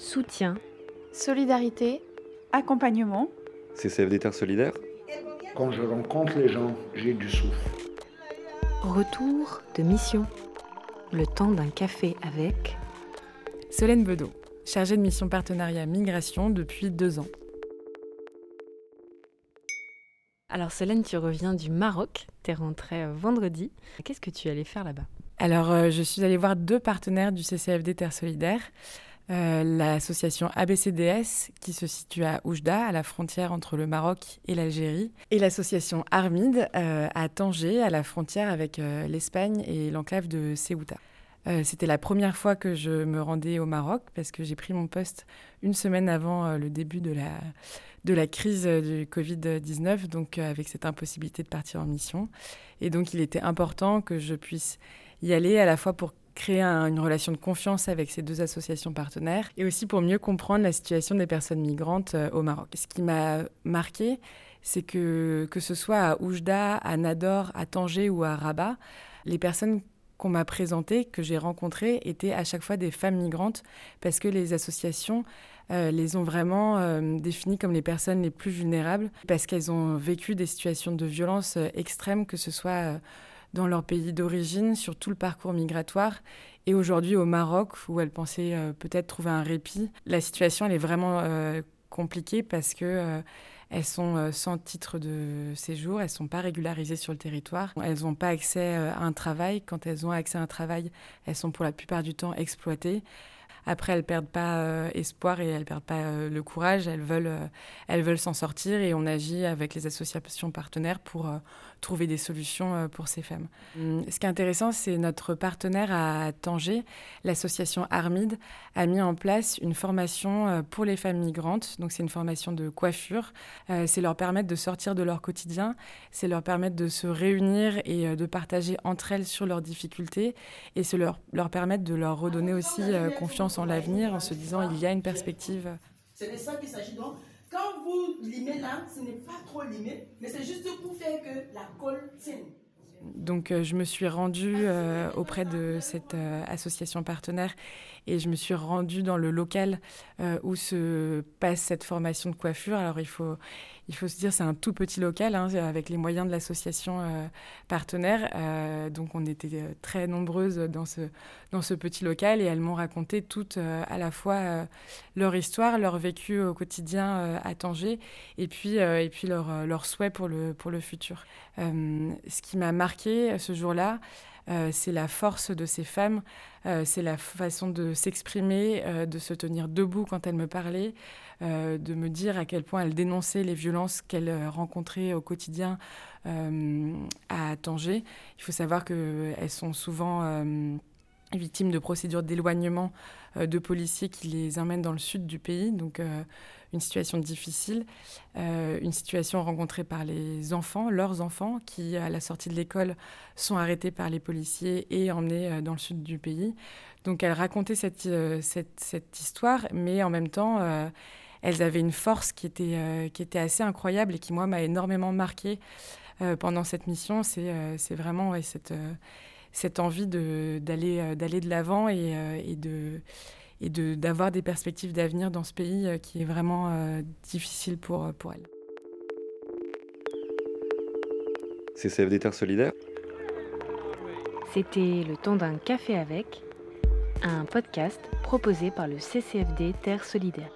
soutien, solidarité, accompagnement. CCFD Terre Solidaire Quand je rencontre les gens, j'ai du souffle. retour de mission. Le temps d'un café avec Solène Bedeau, chargée de mission partenariat migration depuis deux ans. Alors Solène, tu reviens du Maroc, tu es rentrée euh, vendredi. Qu'est-ce que tu allais faire là-bas? Alors, euh, je suis allée voir deux partenaires du CCFD Terre Solidaire. Euh, l'association ABCDS qui se situe à Oujda, à la frontière entre le Maroc et l'Algérie, et l'association Armide euh, à Tanger, à la frontière avec euh, l'Espagne et l'enclave de Ceuta. C'était la première fois que je me rendais au Maroc parce que j'ai pris mon poste une semaine avant le début de la, de la crise du Covid-19, donc avec cette impossibilité de partir en mission. Et donc il était important que je puisse y aller à la fois pour créer un- une relation de confiance avec ces deux associations partenaires et aussi pour mieux comprendre la situation des personnes migrantes euh, au Maroc. Ce qui m'a marqué, c'est que que ce soit à Oujda, à Nador, à Tanger ou à Rabat, les personnes qu'on m'a présentées, que j'ai rencontrées, étaient à chaque fois des femmes migrantes parce que les associations euh, les ont vraiment euh, définies comme les personnes les plus vulnérables parce qu'elles ont vécu des situations de violence extrêmes, que ce soit dans leur pays d'origine, sur tout le parcours migratoire, et aujourd'hui au Maroc, où elles pensaient euh, peut-être trouver un répit. La situation, est vraiment euh, compliquée parce que euh, elles sont sans titre de séjour, elles sont pas régularisées sur le territoire, elles n'ont pas accès à un travail. Quand elles ont accès à un travail, elles sont pour la plupart du temps exploitées. Après, elles perdent pas espoir et elles perdent pas le courage. Elles veulent, elles veulent s'en sortir et on agit avec les associations partenaires pour trouver des solutions euh, pour ces femmes. Hum, Ce qui est intéressant, c'est notre partenaire à Tanger, l'association Armide, a mis en place une formation euh, pour les femmes migrantes. Donc, c'est une formation de coiffure. Euh, c'est leur permettre de sortir de leur quotidien, c'est leur permettre de se réunir et de partager entre elles sur leurs difficultés et c'est leur, leur permettre de leur redonner aussi confiance en l'avenir en se disant il y a une perspective. C'est de ça qu'il s'agit donc. Quand vous limez là, ce n'est pas trop limé, mais c'est juste pour faire que la colle tienne. Donc euh, je me suis rendue euh, auprès de cette euh, association partenaire et je me suis rendue dans le local où se passe cette formation de coiffure. Alors il faut, il faut se dire c'est un tout petit local hein, avec les moyens de l'association euh, partenaire. Euh, donc on était euh, très nombreuses dans ce, dans ce petit local et elles m'ont raconté toutes à la fois leur histoire, leur vécu au quotidien à Tanger et puis, et puis leur, leur souhait pour le, pour le futur. Ce qui m'a marqué ce jour-là, euh, c'est la force de ces femmes, euh, c'est la façon de s'exprimer, euh, de se tenir debout quand elles me parlaient, de me dire à quel point elles dénonçaient les violences qu'elles rencontraient au quotidien à Tanger. Il faut savoir qu'elles sont souvent victimes de procédures d'éloignement de policiers qui les emmènent dans le sud du pays, donc une situation difficile, euh, une situation rencontrée par les enfants, leurs enfants, qui à la sortie de l'école sont arrêtés par les policiers et emmenés euh, dans le sud du pays. Donc elles racontaient cette, euh, cette, cette histoire, mais en même temps, elles avaient une force qui était, qui était assez incroyable et qui, moi, m'a énormément marquée pendant cette mission. C'est vraiment cette, cette envie d'aller de l'avant et de et de- d'avoir des perspectives d'avenir dans ce pays euh, qui est vraiment euh, difficile pour, euh, pour elles. CCFD Terre Solidaire C'était Le temps d'un café avec, un podcast proposé par le CCFD Terre Solidaire.